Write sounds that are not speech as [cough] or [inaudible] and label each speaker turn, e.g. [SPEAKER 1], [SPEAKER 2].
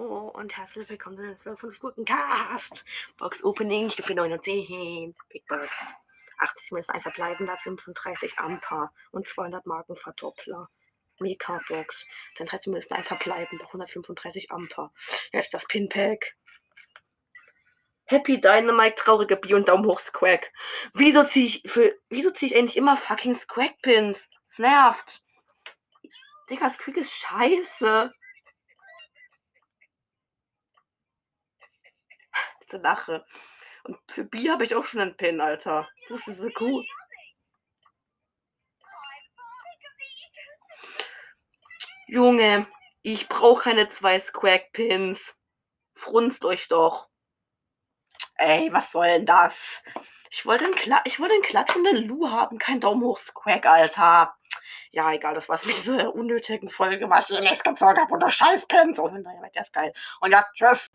[SPEAKER 1] Oh, und herzlich willkommen zu den 12 guten Cast. Box Opening, Stufe 9 und 10. Big Bird. 80 Minuten ein verbleibender, 35 Amper und 200 Marken Verdoppler. Mika Box. Dann 30 Minuten ein verbleibender, 135 Amper. Jetzt das Pinpack. Happy Dynamite, traurige Bi und Daumen hoch Squack. Wieso zieh ich für, ich endlich immer fucking Squack Pins? Es nervt. Digga, Squeak ist scheiße. [laughs] Diese Lache. Und für Bi habe ich auch schon einen Pin, Alter. Das ist so cool. Junge, ich brauche keine zwei Squack Pins. Frunzt euch doch. Ey, was soll denn das? Ich wollte einen, Kla ich einen klatschenden Lu haben, kein Daumen hoch Squack, Alter. Ja, egal, das war's mit dieser unnötigen Folge, was ich nicht gezogen habe unter Scheißpins. Oh, der ist geil. Und ja, tschüss.